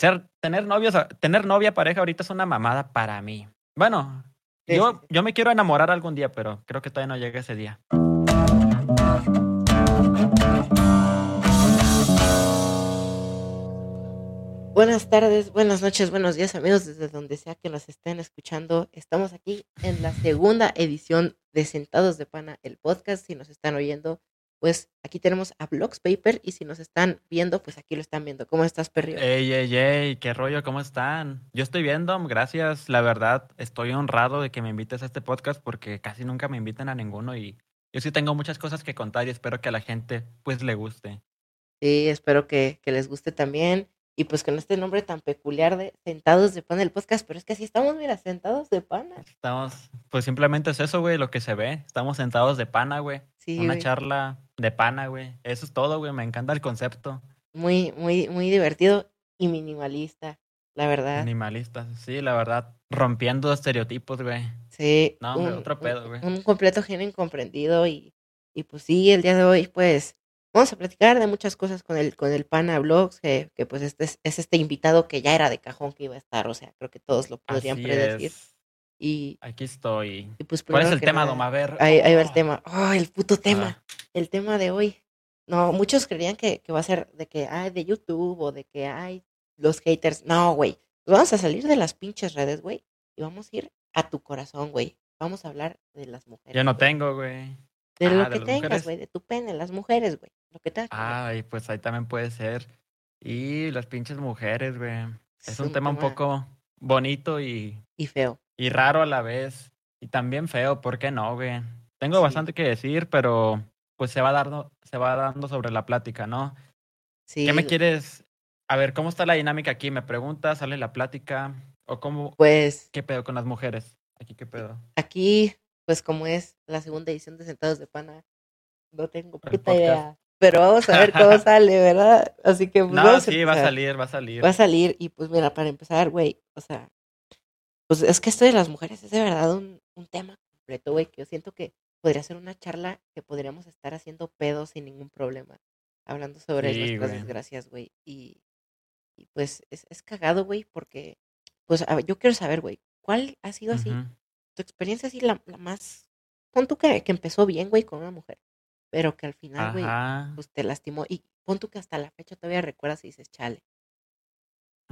ser, tener novios, tener novia, pareja ahorita es una mamada para mí. Bueno, yo, yo me quiero enamorar algún día, pero creo que todavía no llega ese día. Buenas tardes, buenas noches, buenos días amigos desde donde sea que nos estén escuchando. Estamos aquí en la segunda edición de Sentados de Pana, el podcast. Si nos están oyendo, pues aquí tenemos a Blogs Paper y si nos están viendo, pues aquí lo están viendo. ¿Cómo estás, perrio? Ey, ey, ey, qué rollo, ¿cómo están? Yo estoy viendo, gracias. La verdad, estoy honrado de que me invites a este podcast porque casi nunca me invitan a ninguno y yo sí tengo muchas cosas que contar y espero que a la gente pues le guste. Sí, espero que, que les guste también y pues con este nombre tan peculiar de Sentados de Pana el podcast, pero es que así estamos, mira, sentados de pana. Estamos, pues simplemente es eso, güey, lo que se ve. Estamos sentados de pana, güey. Sí, Una güey. charla de pana, güey. Eso es todo, güey. Me encanta el concepto. Muy, muy, muy divertido y minimalista, la verdad. Animalista, sí, la verdad. Rompiendo estereotipos, güey. Sí, No, hombre, otro pedo, güey. Un, completo genio incomprendido y, y pues sí, el día de hoy pues vamos a platicar de muchas cosas con el, con el Pana Blogs, que, que pues este es, es este invitado que ya era de cajón que iba a estar, o sea, creo que todos lo podrían Así predecir. es. Y, Aquí estoy. y, pues ¿Cuál es el tema, nada? A ver. Ahí, ahí va el oh. tema. Oh, el puto tema. Ah. El tema de hoy. No, muchos creían que, que va a ser de que hay de YouTube o de que hay los haters. No, güey. Vamos a salir de las pinches redes, güey. Y vamos a ir a tu corazón, güey. Vamos a hablar de las mujeres. Yo no tengo, güey. De Ah, lo ¿de que tengas, güey. De tu pene, las mujeres, güey. Lo que tengas. Ay, pues ahí también puede ser. Y las pinches mujeres, güey. Es, Es un, un tema un poco bonito y, Y feo. Y raro a la vez. Y también feo, ¿por qué no, güey? Tengo Sí. bastante que decir, pero pues se va dando, se va dando sobre la plática, ¿no? Sí. ¿Qué me quieres? A ver, ¿cómo está la dinámica aquí? ¿Me preguntas? ¿Sale la plática? ¿O cómo? Pues ¿Qué pedo con las mujeres? Aquí, ¿qué pedo? aquí, pues como es la segunda edición de Sentados de Pana, no tengo puta idea. Pero vamos a ver cómo sale, ¿verdad? Así que pues, No, sí, va a salir, va a salir. Va a salir y pues mira, para empezar, güey, o sea, pues es que esto de las mujeres es de verdad un, un tema completo, güey, que yo siento que podría ser una charla que podríamos estar haciendo pedos sin ningún problema, hablando sobre Sí, nuestras güey. desgracias, güey, y, y pues es, es cagado, güey, porque, pues a yo quiero saber, güey, ¿cuál ha sido así, tu experiencia así la, la más, pon tú que, que empezó bien, güey, con una mujer, pero que al final, güey, pues te lastimó, y pon tú que hasta la fecha todavía recuerdas y dices, chale.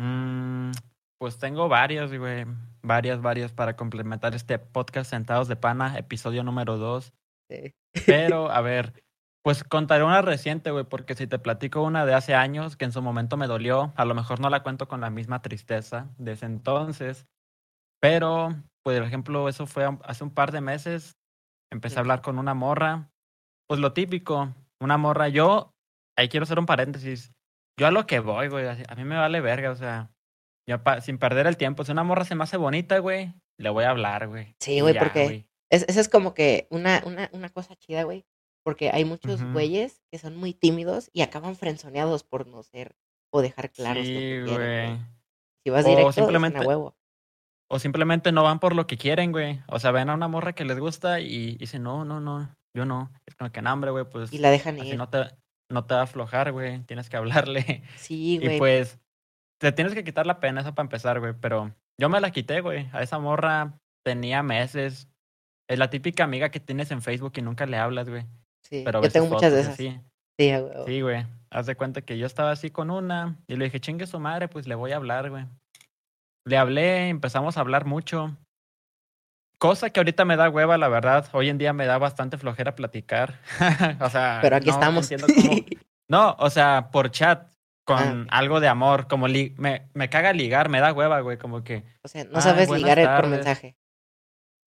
Mm, pues tengo varios, güey. Varias, varias para complementar este podcast Sentados de Pana, episodio número dos. Sí. Pero, a ver, pues contaré una reciente, güey, porque si te platico una de hace años que en su momento me dolió, a lo mejor no la cuento con la misma tristeza de ese entonces. Pero, por ejemplo, eso fue hace un par de meses. Empecé a hablar con una morra. Pues lo típico, una morra. Yo, ahí quiero hacer un paréntesis. Yo a lo que voy, güey. A mí me vale verga, o sea, yo pa- sin perder el tiempo. Si una morra se me hace bonita, güey, le voy a hablar, güey. Sí, y güey, ya, porque. Es, esa es como que una, una, una cosa chida, güey. Porque hay muchos güeyes que son muy tímidos y acaban frenzoneados por no ser o dejar claros lo Sí, quieren, güey. Si vas O directo, simplemente- es una huevo. O simplemente no van por lo que quieren, güey. O sea, ven a una morra que les gusta y dicen, no, no, no, yo no. Es como que, no, hombre, güey, pues Y la dejan ir. no te, no te va a aflojar, güey. Tienes que hablarle. Sí, Y güey. pues, te tienes que quitar la pena, eso para empezar, güey. Pero yo me la quité, güey. A esa morra tenía meses. Es la típica amiga que tienes en Facebook y nunca le hablas, güey. sí. Pero Yo tengo muchas de esas. Sí, huevo. Sí, güey. Haz de cuenta que yo estaba así con una y le dije, chingue su madre, pues le voy a hablar, güey. Le hablé, empezamos a hablar mucho. Cosa que ahorita me da hueva, la verdad. Hoy en día me da bastante flojera platicar. o sea, Pero aquí no estamos. cómo- No, o sea, por chat, con Ah, algo de amor, como li- me, me caga ligar, me da hueva, güey, como que, o sea, no sabes buenas ligar eh, por tardes. mensaje.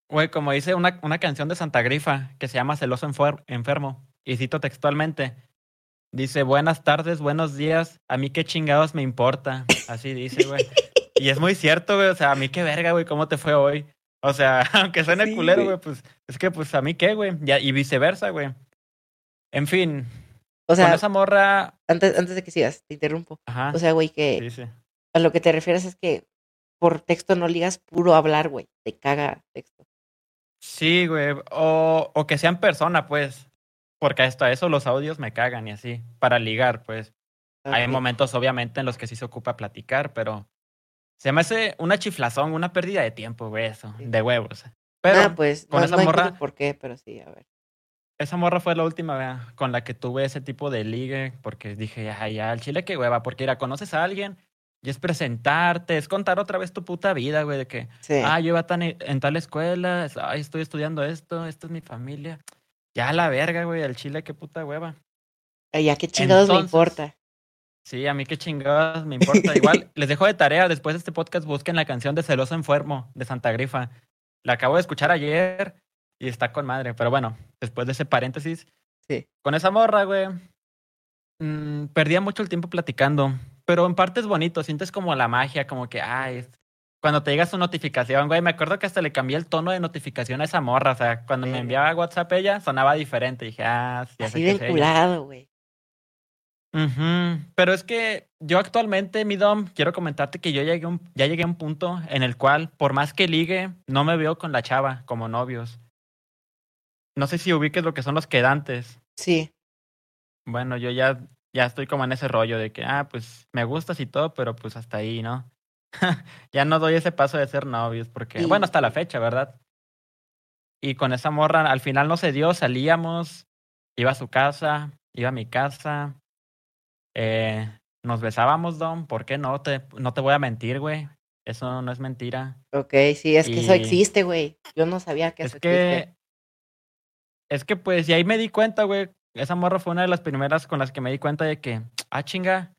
güey, como dice una, una canción de Santa Grifa que se llama Celoso Enfer- Enfermo, y cito textualmente, dice, buenas tardes, buenos días, a mí qué chingados me importa, así dice, güey. Y es muy cierto, güey, o sea, a mí qué verga, güey, ¿cómo te fue hoy? O sea, aunque suene Sí, culero, güey. pues, es que, pues, a mí qué, güey, Ya- y viceversa, güey. En fin, O con sea, esa morra, antes, antes de que sigas, te interrumpo. ajá, O sea, güey, que sí, sí. a lo que te refieres es que por texto no ligas puro hablar, güey. Te caga texto. Sí, güey. O, o que sean persona, pues. Porque hasta eso los audios me cagan y así. Para ligar, pues. Hay momentos, obviamente, en los que sí se ocupa platicar, pero se me hace una chiflazón, una pérdida de tiempo, güey, eso, Sí. de huevos. Pero Ah, pues, con no, esa no morra- por qué, pero sí, a ver. Esa morra fue la última vea, con la que tuve ese tipo de ligue, porque dije, ay, ya, al chile qué hueva, porque mira, conoces a alguien y es presentarte, es contar otra vez tu puta vida, güey, de que, Sí. ah, yo iba tan en, en tal escuela, es- ay, estoy estudiando esto, esta es mi familia. Ya la verga, güey, al chile qué puta hueva. Ay, ya qué chingados me importa. Sí, a mí qué chingados me importa. Igual les dejo de tarea, después de este podcast busquen la canción de Celoso Enfermo de Santa Grifa. La acabo de escuchar ayer y está con madre. Pero bueno, después de ese paréntesis, Sí. con esa morra, güey, mm, perdía mucho el tiempo platicando. Pero en parte es bonito, sientes como la magia, como que, ay, es- cuando te llega su notificación, güey, me acuerdo que hasta le cambié el tono de notificación a esa morra. O sea, cuando me enviaba WhatsApp ella, sonaba diferente. Dije, ah, sí, Así ella. vinculado, güey. Pero es que yo actualmente, mi Dom, quiero comentarte que yo llegué un- ya llegué a un punto en el cual, por más que ligue, no me veo con la chava como novios. No sé si ubiques lo que son los quedantes. Sí. Bueno, yo ya, ya estoy como en ese rollo de que, ah, pues me gustas y todo, pero pues hasta ahí, ¿no? ya no doy ese paso de ser novios, porque, bueno, hasta la fecha, ¿verdad? Y con esa morra, al final no se dio, salíamos, iba a su casa, iba a mi casa, eh, nos besábamos, Dom, ¿por qué no? Te, no te voy a mentir, güey. Eso no es mentira. Ok, sí, es que eso existe, güey. Yo no sabía que Es eso existe. Es que pues, y ahí me di cuenta, güey. Esa morra fue una de las primeras con las que me di cuenta de que, ah, chinga,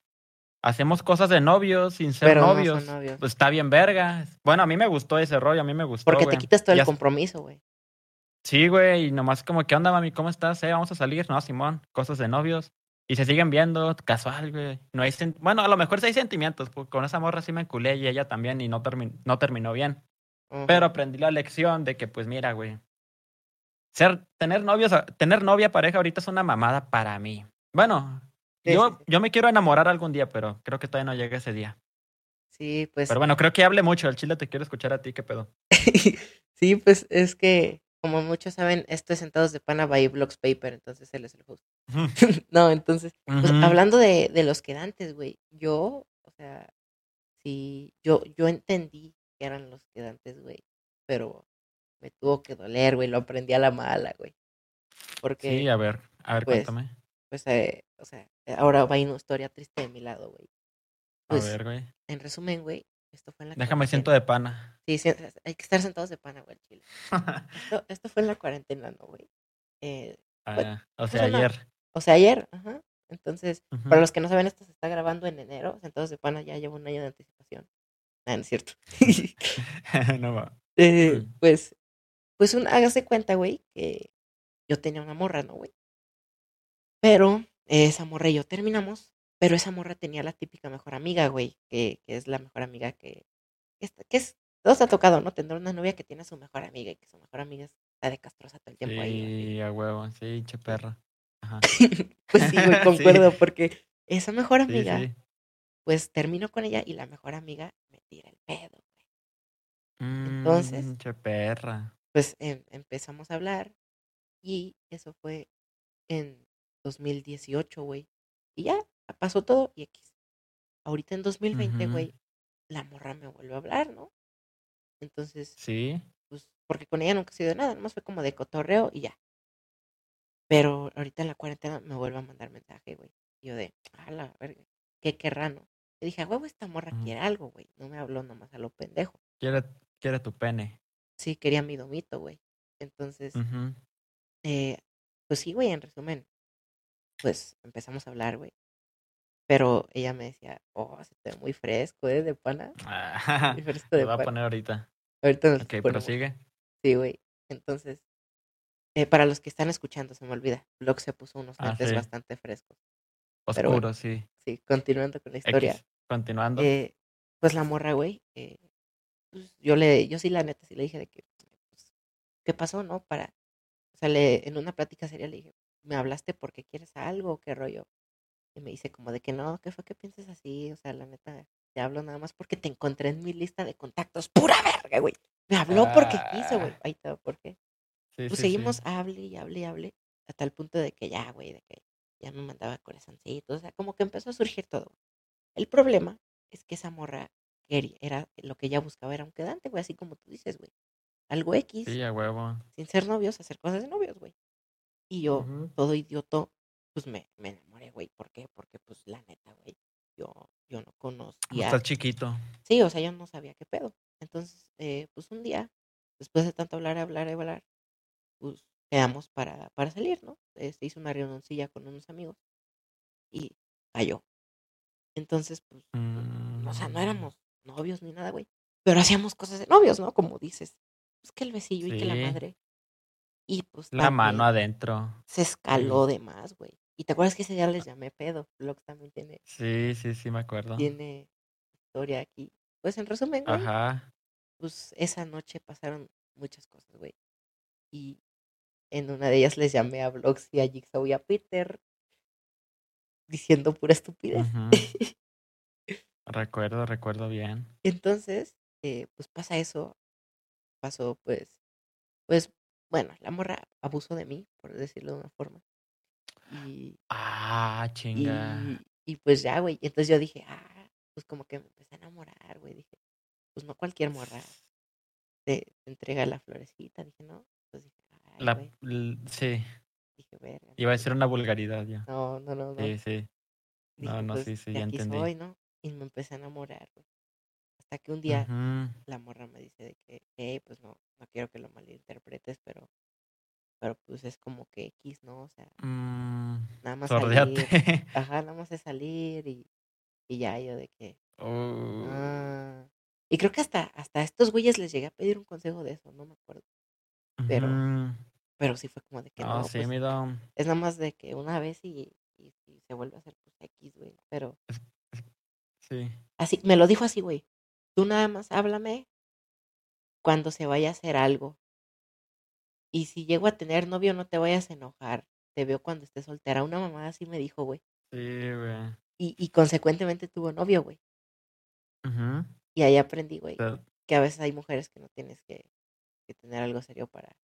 hacemos cosas de novios sin ser Pero no novios. novios. Pues está bien verga. Bueno, a mí me gustó ese rollo, a mí me gustó. Porque te quitas todo Ya el compromiso, güey. Sí, güey, y nomás como, ¿qué onda, mami? ¿Cómo estás? Eh, vamos a salir, ¿no, Simón? Cosas de novios. Y se siguen viendo, casual, güey. No hay sen- bueno, a lo mejor sí hay sentimientos, porque con esa morra sí me enculé y ella también y no, termi- no terminó bien. Pero aprendí la lección de que, pues mira, güey. Ser, tener novios, tener novia, pareja ahorita es una mamada para mí. Bueno, Sí, yo, sí, sí. yo me quiero enamorar algún día, pero creo que todavía no llega ese día. Sí, pues. Pero bueno, creo que hable mucho. El chile te quiero escuchar a ti, ¿qué pedo? sí, pues es que, como muchos saben, esto es Sentados de Pana by Blocks Paper, entonces él es el host. no, entonces, pues, hablando de, de los quedantes, güey, yo, o sea, sí, yo, yo entendí que eran los quedantes, güey, pero me tuvo que doler, güey, lo aprendí a la mala, güey. Porque, Sí, a ver, a ver, pues, cuéntame. pues, eh, o sea, ahora va una historia triste de mi lado, güey. A Pues, ver, güey. en resumen, güey, esto fue en la Déjame cuarentena. siento de pana. Sí, sí, hay que estar sentados de pana, güey, chile. Esto, esto fue en la cuarentena, ¿no, güey? Eh, Ah, o pues sea, ayer. o sea, ayer, ajá. Entonces, Ujú. para los que no saben, esto se está grabando en enero. Sentados de pana ya lleva un año de anticipación. Ah, no es cierto. no va. Eh, pues, pues un, hágase cuenta, güey, que yo tenía una morra, ¿no, güey? Pero eh, esa morra y yo terminamos, pero esa morra tenía la típica mejor amiga, güey, que, que es la mejor amiga que, que, está- que es, todos ha tocado, ¿no? Tener una novia que tiene a su mejor amiga y que su mejor amiga está de castrosa todo el tiempo ahí. así. Sí, a huevo. Sí, che perra. Ajá. Pues sí, güey, Sí. concuerdo, porque esa mejor Sí, amiga, sí. pues terminó con ella y la mejor amiga me tira el pedo, güey. Entonces- Mm, che perra. Pues em- empezamos a hablar y eso fue en 2018, güey. Y ya, pasó todo y X. Ahorita en 2020, Ujú. güey, la morra me vuelve a hablar, ¿no? Entonces, Sí. pues, porque con ella nunca ha sido nada, nomás fue como de cotorreo y ya. Pero ahorita en la cuarentena me vuelve a mandar mensaje, güey. Yo de, a la verga, qué querrá, ¿no? Y dije, a huevo, esta morra quiere algo, güey. No me habló nomás a lo pendejo. Quiere, quiere tu pene. Sí, quería mi domito, güey. Entonces, eh, pues sí, güey, en resumen, pues empezamos a hablar, güey. Pero ella me decía, oh, se te ve muy fresco, ¿eh? De pana. Ah, Muy fresco Te de voy a poner ahorita. Ahorita nos Ok, prosigue. Sí, güey. Entonces, eh, para los que están escuchando, se me olvida, Block se puso unos Ah, lentes sí. bastante frescos. Oscuro, bueno, sí. Sí, continuando con la historia. X. Continuando. Eh, pues la morra, güey, eh, pues yo le, yo sí la neta sí le dije de que, pues, ¿qué pasó, no? Para, o sea, le, en una plática seria le dije, ¿me hablaste porque quieres algo qué rollo? Y me dice como de que no, ¿qué fue que piensas así? O sea, la neta, te hablo nada más porque te encontré en mi lista de contactos. ¡Pura verga, güey! Me habló porque quiso, güey. Ah. Ahí está, ¿por qué? sí, Pues sí, sí. seguimos, hable y hable y hable, hasta el punto de que ya, güey, de que ya me mandaba corazoncitos, o sea, como que empezó a surgir todo. El problema es que esa morra quería, era lo que ella buscaba era un quedante, güey, así como tú dices, güey. Algo X, Sí, a huevo. sin ser novios, hacer cosas de novios, güey. Y yo, todo idioto, pues me, me enamoré, güey. ¿Por qué? Porque, pues, la neta, güey, yo, yo no conocía. Estás chiquito. Sí, o sea, yo no sabía qué pedo. Entonces, eh, pues un día, después de tanto hablar, hablar, hablar, pues quedamos para, para salir, ¿no? Eh, se hizo una reunioncilla con unos amigos y cayó. Entonces, pues, o sea, no Mm, éramos novios ni nada, güey. Pero hacíamos cosas de novios, ¿no? Como dices, pues que el besillo y que la madre. Y pues La mano adentro. se Sí. escaló de más, güey. Y te acuerdas que ese día les llamé pedo. Vlogs también tiene, Sí, sí, sí, me acuerdo. tiene historia aquí. Pues en resumen, güey, Ajá. pues esa noche pasaron muchas cosas, güey. Y en una de ellas les llamé a Vlogs y a Jigsaw y a Peter diciendo pura estupidez. Ujú. Recuerdo, recuerdo bien. Entonces, eh, pues pasa eso. Pasó, pues, pues, bueno, la morra abusó de mí, por decirlo de una forma. Y, Ah, chinga. y, y pues ya, güey. Entonces yo dije, ah, pues como que me empecé a enamorar, güey. Dije, pues no cualquier morra te, te entrega la florecita. Dije, no. Entonces dije, ay, La, sí, Dije, verga. iba a decir una vulgaridad ya. no, no, no, no. Sí, sí. Dije, No, no, pues sí, sí, ya entendí. soy, ¿no? Y me empecé a enamorar, güey. Hasta que un día la morra me dice de que, hey, pues no, no quiero que lo malinterpretes, pero, pero pues es como que X, ¿no? O sea, Mm, nada más sordeate. salir, ajá, nada más es salir y, y ya yo de que, Uh, ah. Y creo que hasta, hasta a estos güeyes les llegué a pedir un consejo de eso, no me acuerdo. Pero, pero sí fue como de que No, no, sí, pues mi dom. es nada más de que una vez y, y si se vuelve a hacer pues X, güey. Pero Sí. así, me lo dijo así, güey. Tú nada más háblame cuando se vaya a hacer algo. Y si llego a tener novio, no te vayas a enojar. Te veo cuando estés soltera. Una mamá así me dijo, güey. Sí, güey. Y, y consecuentemente tuvo novio, güey. Ujú. Y ahí aprendí, güey, que a veces hay mujeres que no tienes que, que tener algo serio para,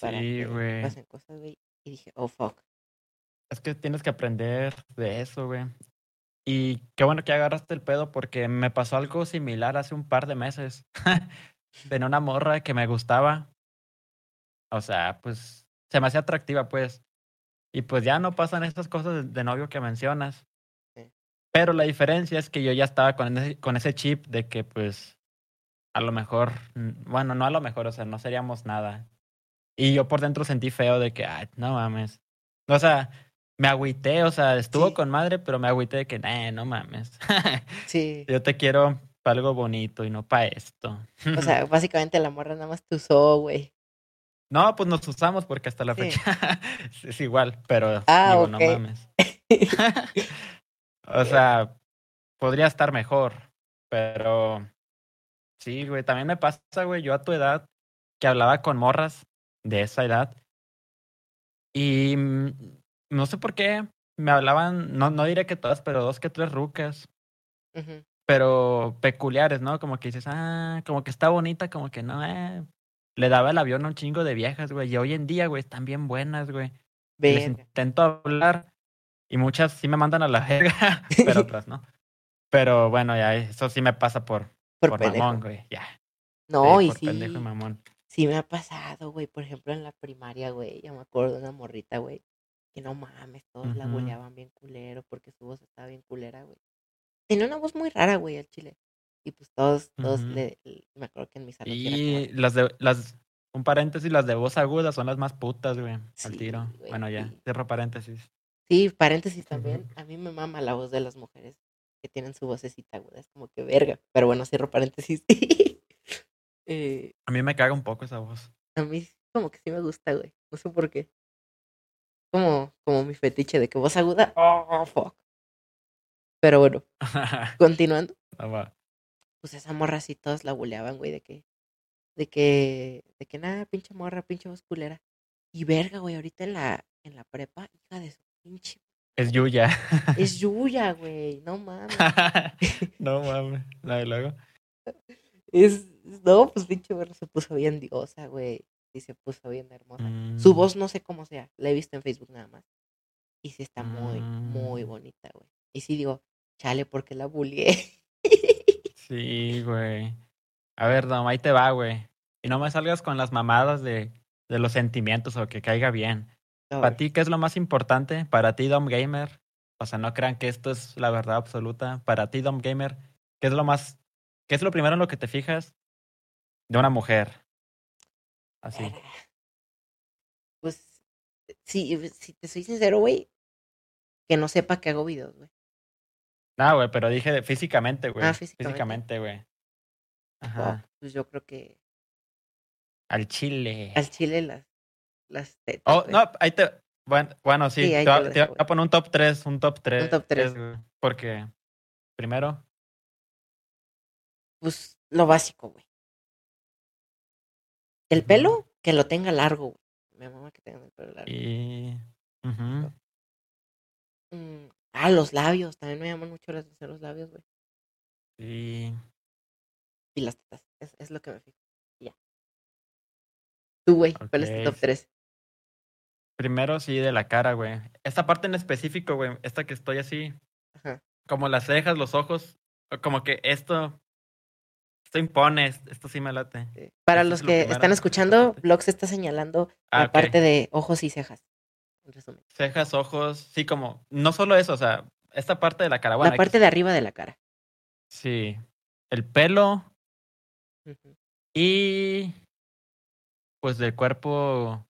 para Sí, que güey. pasen cosas, güey. Y dije, oh, fuck. Es que tienes que aprender de eso, güey. Y qué bueno que agarraste el pedo porque me pasó algo similar hace un par de meses. Tenía una morra que me gustaba. O sea, pues se me hacía atractiva, pues. Y pues ya no pasan esas cosas de, de novio que mencionas. Sí. Pero la diferencia es que yo ya estaba con ese, con ese chip de que pues a lo mejor, bueno, no a lo mejor, o sea, no seríamos nada. Y yo por dentro sentí feo de que, ay, no mames. O sea, me agüité, o sea, estuvo Sí. con madre, pero me agüité de que, nah, no mames. Sí. yo te quiero para algo bonito y no para esto. O sea, básicamente la morra nada más te usó, güey. no, pues nos usamos porque hasta la Sí. fecha es igual, pero Ah, digo, no mames. o sea, podría estar mejor, pero sí, güey, también me pasa, güey, yo a tu edad, que hablaba con morras de esa edad, y mm, no sé por qué me hablaban, no, no diré que todas, pero dos que tres rucas, pero peculiares, ¿no? Como que dices, ah, como que está bonita, como que no, eh. Le daba el avión a un chingo de viejas, güey, y hoy en día, güey, están bien buenas, güey. Y les intento hablar y muchas sí me mandan a la verga, pero otras no. Pero bueno, ya eso sí me pasa por, Por, por mamón, güey. Ya. No, sí, y por sí. pendejo y mamón. Sí me ha pasado, güey. Por ejemplo, en la primaria, güey. Yo me acuerdo de una morrita, güey. Que no mames, todos la Ujú. boleaban bien culero porque su voz estaba bien culera, güey. Tenía una voz muy rara, güey, al chile. Y pues todos, todos le, le- Me acuerdo que en mi salón sí era como Y las de las un paréntesis, las de voz aguda son las más putas, güey. Al tiro. güey, Bueno, ya, sí. cierro paréntesis. Sí, paréntesis también. A mí me mama la voz de las mujeres que tienen su vocecita, güey. Es como que verga. Pero bueno, cierro paréntesis. Eh, A mí me caga un poco esa voz. a mí como que sí me gusta, güey. No sé por qué. Como, como mi fetiche de que voz aguda. Oh, fuck. Pero bueno, continuando. Va. Pues esa morra así todos la buleaban, güey, de que, de que, de que nada, pinche morra, pinche voz culera. Y verga, güey, ahorita en la, en la prepa, hija de su pinche. es Yuya. Es Yuya, güey, no mames. no mames. Y luego. Es, no, pues pinche morra se puso bien diosa, güey. Sí, se puso bien hermosa. Su Mm, voz no sé cómo sea, la he visto en Facebook nada más. Y sí está muy, muy Mm. bonita, güey. Y sí digo, chale, porque la bullié. Sí, güey. A ver, Dom, ahí te va, güey. Y no me salgas con las mamadas de, de los sentimientos o que caiga bien. Para ti, ¿qué es lo más importante? Para ti, Dom Gamer. O sea, no crean que esto es la verdad absoluta. Para ti, Dom Gamer, ¿qué es lo más, qué es lo primero en lo que te fijas de una mujer? Así. verga. Pues, sí, si te soy sincero, güey, que no sepa que hago videos, güey. Ah, güey, pero dije de- físicamente, güey. Ah, físicamente. Físicamente, güey. Oh, Ajá. pues yo creo que Al chile. al chile las, las tetas, Oh, no, ahí te. Bueno, bueno sí, te, te va- voy a poner un top 3, un top 3. top tres. Porque, primero, Pues lo básico, güey. El pelo, que lo tenga largo, güey. Mi mamá que tenga el pelo largo. y. Mm, Ah, los labios. También me llaman mucho la atención los labios, güey. y. Y las tetas. Es, es lo que me fijo. Ya. Tú, güey. ¿Cuál es tu top sí. 3? Primero, sí, de la cara, güey. Esta parte en específico, güey. Esta que estoy así, Ajá. como las cejas, los ojos. Como que esto. Esto impone, esto sí me late. Para Eso los es lo que primero, están escuchando. Vlogs está señalando Ah, la parte de ojos y cejas. En resumen. Cejas, ojos, sí, como. No solo eso, o sea, esta parte de la cara. Bueno, la parte de arriba de la cara. Sí. El pelo y. Pues del cuerpo.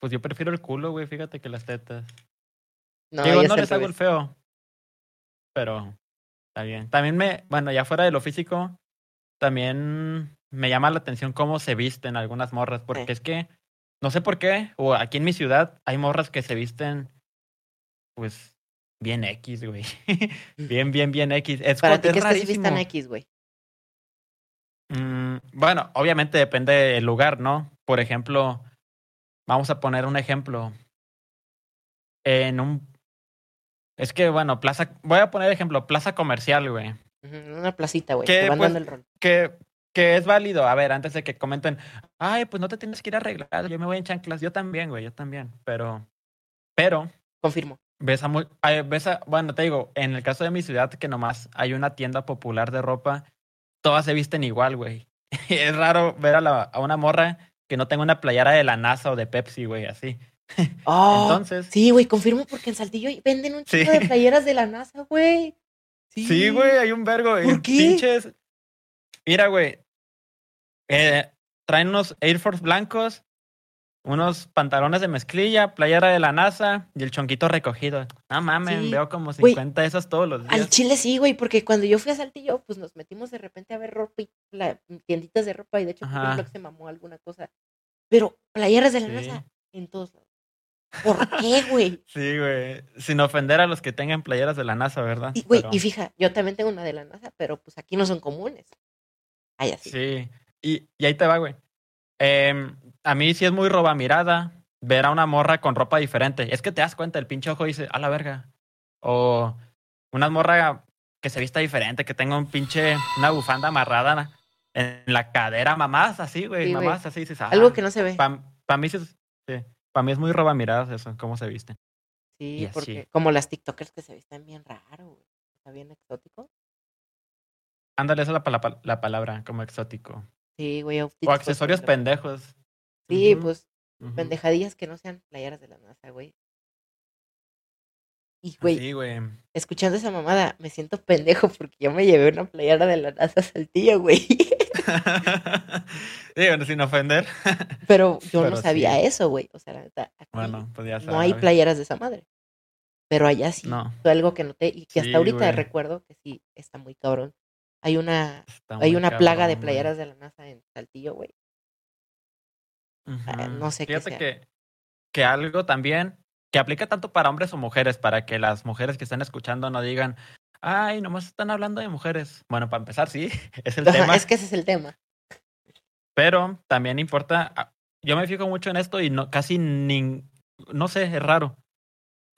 Pues yo prefiero el culo, güey, fíjate que las tetas. No, Digo, no les hago el feo. Pero está bien. También me, bueno, ya fuera de lo físico, también me llama la atención cómo se visten algunas morras, porque Sí. es que, no sé por qué, o aquí en mi ciudad hay morras que se visten, pues, bien X, güey. bien, bien, bien X. Es, Para ti, es ¿qué especifican rarísimo. X, güey? Mm, bueno, obviamente depende del lugar, ¿no? Por ejemplo, vamos a poner un ejemplo. En un... Es que, bueno, plaza... Voy a poner ejemplo, plaza comercial, güey. Una placita, güey. ¿Qué, Que van pues? dando el rol. Que, que es válido. A ver, antes de que comenten, ay, pues no te tienes que ir arreglado, yo me voy en chanclas. Yo también, güey, yo también. Pero, pero, Confirmo. ves a muy... ves a- bueno, te digo, en el caso de mi ciudad, que nomás hay una tienda popular de ropa, todas se visten igual, güey. es raro ver a, la, a una morra que no tenga una playera de la NASA o de Pepsi, güey, así. Oh, Entonces, sí, güey, confirmo porque en Saltillo venden un Sí. chico de playeras de la NASA, güey. Sí, güey, hay un vergo. ¿Por qué? Pinches. Mira, güey. eh, traen unos Air Force blancos, unos pantalones de mezclilla, playera de la NASA y el chonquito recogido. No mames, Sí, veo como güey, 50 de esas todos los Al días. chile sí, güey, porque cuando yo fui a Saltillo, pues nos metimos de repente a ver ropa y la- tienditas de ropa y de hecho creo que Ajá. el blog se mamó alguna cosa. Pero playeras de la Sí. NASA en todos lados. ¿Por qué, güey? Sí, güey. Sin ofender a los que tengan playeras de la NASA, ¿verdad? Y, güey, Pero- y fija, yo también tengo una de la NASA, pero pues aquí no son comunes. Ay, así. Sí. Y, y ahí te va, güey. Em, a mí sí es muy roba mirada ver a una morra con ropa diferente. Es que te das cuenta, el pinche ojo dice, a la verga. O una morra que se vista diferente, que tenga un pinche, una bufanda amarrada en la cadera, mamás así, güey, Sí, güey. mamás así, dices, ah, Algo que no se ve. Para mí sí, sí. Pa' mí es muy roba miradas eso, cómo se visten. Sí, porque como las TikTokers que se visten bien raro, güey. Está bien exótico. Ándale, esa es la, pala- la palabra, como exótico. Sí, güey. O pues, accesorios pendejos. Sí, pues ujú. pendejadillas que no sean playeras de la NASA, güey. Y, güey, Sí, güey. escuchando esa mamada, me siento pendejo porque yo me llevé una playera de la NASA Saltillo, güey. Digo, sin ofender. Pero yo no sabía sí. eso, güey. O sea, aquí Bueno, pues ya no hay playeras de esa madre. Pero allá sí. No, Fue algo que noté y que hasta ahorita recuerdo que sí está muy cabrón. Hay una, está hay una plaga de playeras de la NASA en Saltillo, güey. Ah, no sé qué Fíjate que, que algo también que aplica tanto para hombres o mujeres, para que las mujeres que están escuchando no digan, ay, nomás están hablando de mujeres. Bueno, para empezar, sí, es el Ajá, tema. es que ese es el tema. Pero también importa, ah, yo me fijo mucho en esto y no, casi ni, no sé, es raro.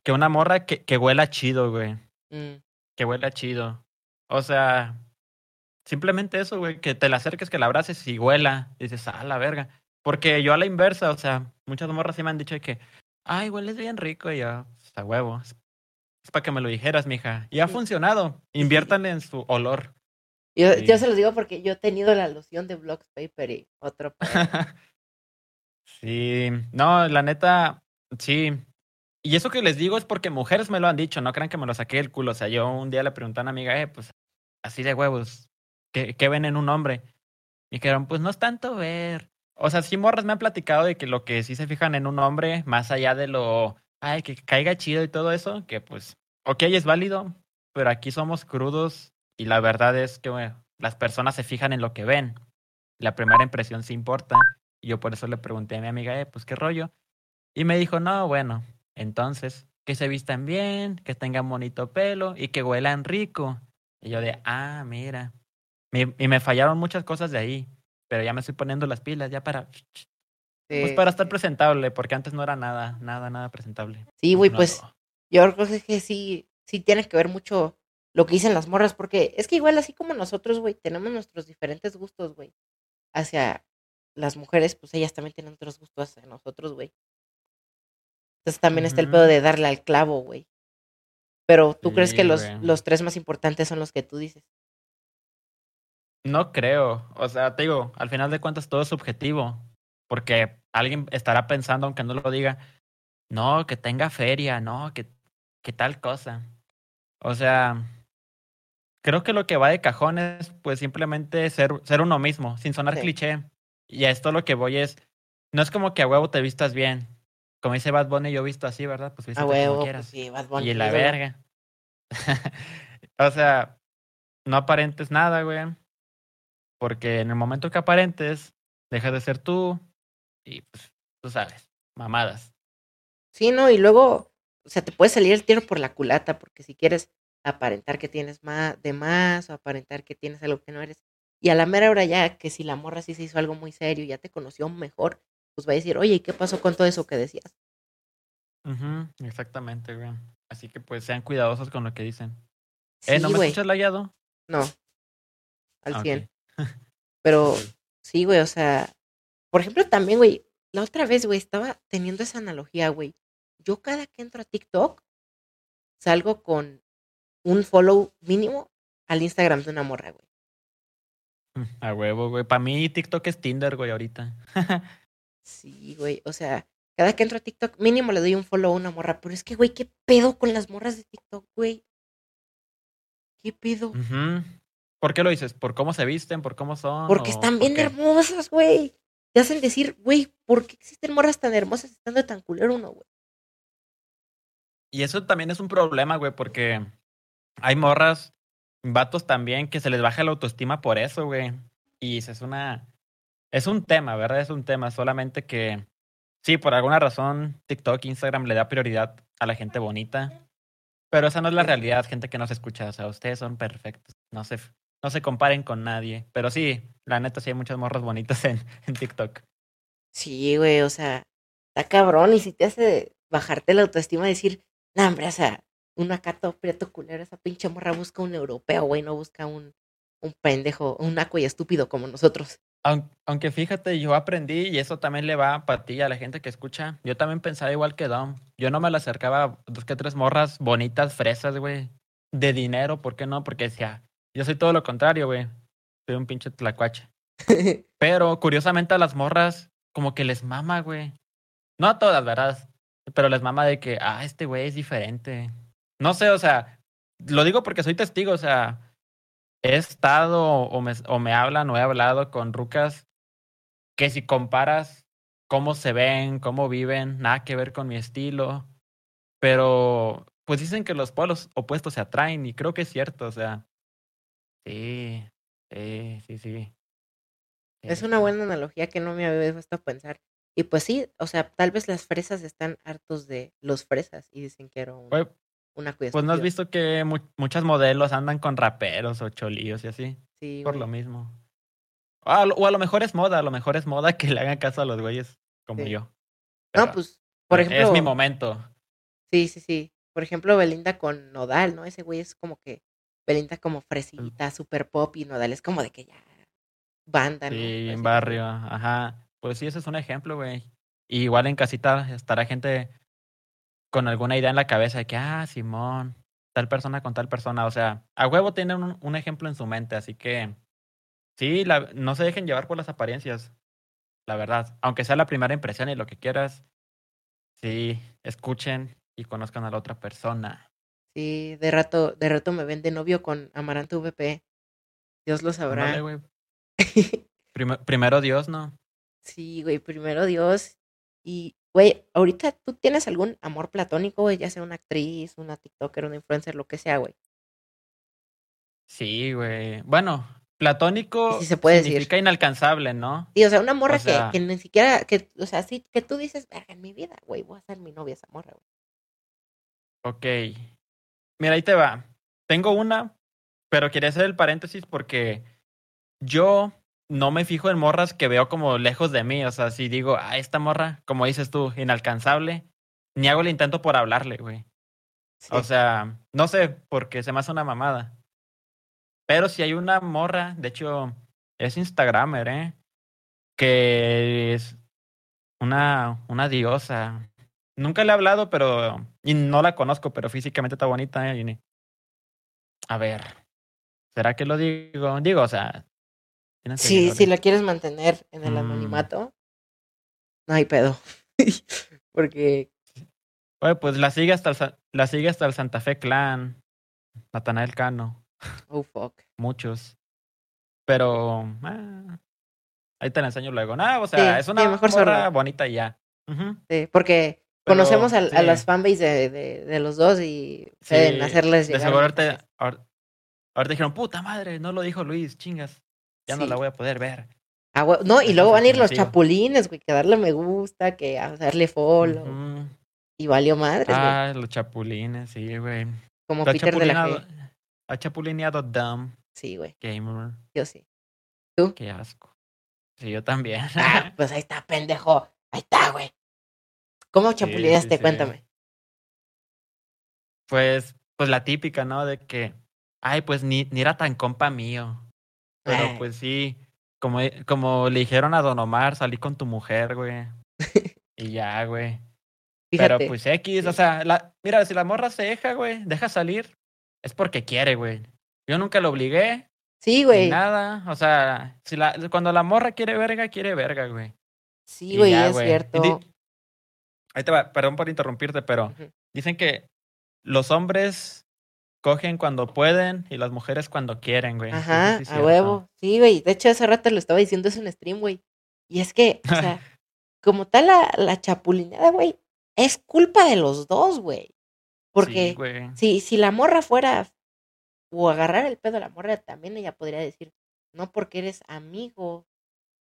Que una morra que, que huela chido, güey. Mm, Que huela chido. O sea, simplemente eso, güey, que te la acerques, que la abraces y huela. Y dices, ah, la verga. Porque yo a la inversa, o sea, muchas morras sí me han dicho que, ay, hueles bien rico. Y yo, a huevo. Es, para que me lo dijeras, mija. Y ha funcionado. Inviertan en su olor. Yo, yo se los digo porque yo he tenido la loción de Blocks Paper y otro. sí, no, la neta, sí. Y eso que les digo es porque mujeres me lo han dicho, no crean que me lo saqué del culo. O sea, yo un día le pregunté a una amiga, eh, pues así de huevos, ¿qué, qué ven en un hombre? Y dijeron, pues no es tanto ver. O sea, sí morras me han platicado de que lo que sí se fijan en un hombre, más allá de lo, ay, que caiga chido y todo eso, que pues, ok, es válido, pero aquí somos crudos y la verdad es que bueno, las personas se fijan en lo que ven. La primera impresión sí importa. Y yo por eso le pregunté a mi amiga, eh, pues qué rollo. Y me dijo, no, bueno, entonces, que se vistan bien, que tengan bonito pelo y que huelan rico. Y yo de, ah, mira. Y me fallaron muchas cosas de ahí, pero ya me estoy poniendo las pilas ya para... Pues para estar presentable, porque antes no era nada, nada, nada presentable. Sí, güey, pues yo creo que sí, sí tiene que ver mucho lo que dicen las morras, porque es que igual así como nosotros, güey, tenemos nuestros diferentes gustos, güey, hacia las mujeres, pues ellas también tienen otros gustos hacia nosotros, güey. Entonces también está el pedo de darle al clavo, güey. Pero tú crees que los, los tres más importantes son los que tú dices. No creo. O sea, te digo, al final de cuentas todo es subjetivo. Porque alguien estará pensando, aunque no lo diga, no, que tenga feria, no, que, que tal cosa. O sea, creo que lo que va de cajón es pues simplemente ser, ser uno mismo, sin sonar cliché. Y a esto lo que voy es, no es como que a huevo te vistas bien. Como dice Bad Bunny, yo visto así, ¿verdad? Pues a huevo, como pues quieras. sí, Bad Bunny. Y la verga. o sea, no aparentes nada, güey. Porque en el momento que aparentes, dejas de ser tú y pues, tú sabes, mamadas. Sí, no, y luego, o sea, te puede salir el tiro por la culata, porque si quieres aparentar que tienes más de más o aparentar que tienes algo que no eres. Y a la mera hora ya que si la morra sí se hizo algo muy serio, ya te conoció mejor, pues va a decir, oye, ¿y qué pasó con todo eso que decías? exactamente, güey. Así que pues sean cuidadosos con lo que dicen. ¿Eh, no me escuchas lagueado? No, al 100. Pero sí, güey, o sea, por ejemplo, también, güey, la otra vez, güey, estaba teniendo esa analogía, güey. Yo cada que entro a TikTok, salgo con un follow mínimo al Instagram de una morra, güey. Mm, a huevo, güey. Para mí TikTok es Tinder, güey, ahorita. sí, güey. O sea, cada que entro a TikTok, mínimo le doy un follow a una morra. Pero es que, güey, ¿qué pedo con las morras de TikTok, güey? ¿Qué pedo? ¿Por qué lo dices? ¿Por cómo se visten? ¿Por cómo son? Porque están bien hermosas, güey. Te hacen decir, güey, ¿por qué existen morras tan hermosas estando tan culero uno, güey? Y eso también es un problema, güey, porque hay morras, vatos también, que se les baja la autoestima por eso, güey. Y es una. Es un tema, ¿verdad? Es un tema. Solamente que. Sí, por alguna razón, TikTok, Instagram le da prioridad a la gente bonita. Pero esa no es la realidad, gente que no se escucha. O sea, ustedes son perfectos. No se, no se comparen con nadie. Pero sí, la neta, sí hay muchas morras bonitas en, en TikTok. Sí, güey, o sea, está cabrón. Y si te hace bajarte la autoestima, decir, no, hombre, o sea, un acato prieto culero, esa pinche morra busca un europeo, güey, no busca un, un pendejo, un naco y estúpido como nosotros. Aunque fíjate, yo aprendí y eso también le va para ti, a la gente que escucha. Yo también pensaba igual que Dom. Yo no me la acercaba a dos que tres morras bonitas, fresas, güey. De dinero, ¿por qué no? Porque decía, yo soy todo lo contrario, güey. Soy un pinche tlacuache. Pero curiosamente a las morras, como que les mama, güey. No a todas, ¿verdad? Pero les mama de que, ah, este güey es diferente. No sé, o sea, lo digo porque soy testigo, o sea, he estado o me, o me hablan o he hablado con rucas que si comparas cómo se ven, cómo viven, nada que ver con mi estilo, pero pues dicen que los polos opuestos se atraen y creo que es cierto, o sea, sí, sí, sí, sí. Es una buena analogía que no me había puesto a pensar. Y pues sí, o sea, tal vez las fresas están hartos de los fresas y dicen que era un, una Pues no has visto que muchas modelos andan con raperos o cholíos y así. Sí. Por lo mismo. O a, lo, mejor es moda, a lo mejor es moda que le hagan caso a los güeyes como yo. no, pues, por ejemplo. Es mi momento. Sí, sí, sí. Por ejemplo, Belinda con Nodal, ¿no? Ese güey es como que Belinda como fresita, super pop y Nodal es como de que ya banda, ¿no? Sí, en barrio, ajá. Pues sí, ese es un ejemplo, güey. igual en casita estará gente con alguna idea en la cabeza de que, ah, Simón, tal persona con tal persona. O sea, a huevo tienen un, un ejemplo en su mente, así que sí, la, no se dejen llevar por las apariencias, la verdad. Aunque sea la primera impresión y lo que quieras, sí, escuchen y conozcan a la otra persona. Sí, de rato, de rato me ven de novio con Amaranto VP. Dios lo sabrá. Primero Dios, ¿no? Sí, güey, primero Dios. Y, güey, ahorita tú tienes algún amor platónico, güey, ya sea una actriz, una TikToker, una influencer, lo que sea, güey. Sí, güey. Bueno, platónico Sí se puede decir. significa inalcanzable, ¿no? Sí, o sea, una morra O sea- que, que ni siquiera, que, o sea, sí, que tú dices, verga, en mi vida, güey, voy a ser mi novia esa morra, güey. Ok. Mira, ahí te va. Tengo una, pero quería hacer el paréntesis porque yo no me fijo en morras que veo como lejos de mí. O sea, si digo, ah, esta morra, como dices tú, inalcanzable, ni hago el intento por hablarle, güey. Sí. O sea, no sé, porque se me hace una mamada. Pero si hay una morra, de hecho, es Instagramer, ¿eh? Que es una, una diosa. Nunca le he hablado, pero. Y no la conozco, pero físicamente está bonita, ¿eh? A ver. ¿Será que lo digo? Digo, o sea. Sí, si la quieres mantener en el Mm. anonimato, no hay pedo. Porque, Oye, pues la sigue hasta el, la sigue hasta el Santa Fe Clan. Natanael Cano. oh fuck. muchos. Pero ah, ahí te la enseño luego. No, o sea, Sí, es una sí, mejor morra bonita y ya. Sí, porque Pero, conocemos a sí. las fanbase de, de, de los dos y pueden hacerles De llegar. seguro ahorita, dijeron, puta madre, no lo dijo Luis, chingas. Ya no la voy a poder ver. Ah, no, y luego van a ir los chapulines, güey, que darle me gusta, que hacerle follow. Y valió madres, güey. Ah, los chapulines, sí, güey. Como Peter de la G. ha chapulineado Dumb Sí, güey, Gamer. yo sí. Qué asco. Sí, yo también. Ah, pues ahí está, pendejo. Ahí está, güey. ¿Cómo chapulineaste? sí. Cuéntame. Pues, pues la típica, ¿no? De que, ay, pues ni, ni era tan compa mío. Pero Ay. pues sí, como, como le dijeron a Don Omar, salí con tu mujer, güey. y ya, güey. Fíjate. Pero pues X, o sea, la, mira, si la morra se deja, güey, deja salir, es porque quiere, güey. Yo nunca lo obligué, sí, ni güey. nada. O sea, si la, cuando la morra quiere verga, quiere verga, güey. Sí, güey, es güey. Cierto. Ahí te va, perdón por interrumpirte, pero dicen que los hombres cogen cuando pueden y las mujeres cuando quieren, güey. Ajá, es a huevo. Sí, güey. De hecho, hace rato lo estaba diciendo eso en stream, güey. Y es que, o sea, como tal la, la chapulineada, güey, es culpa de los dos, güey. Porque Sí, güey. si, si la morra fuera o agarrar el pedo a la morra, también ella podría decir, no porque eres amigo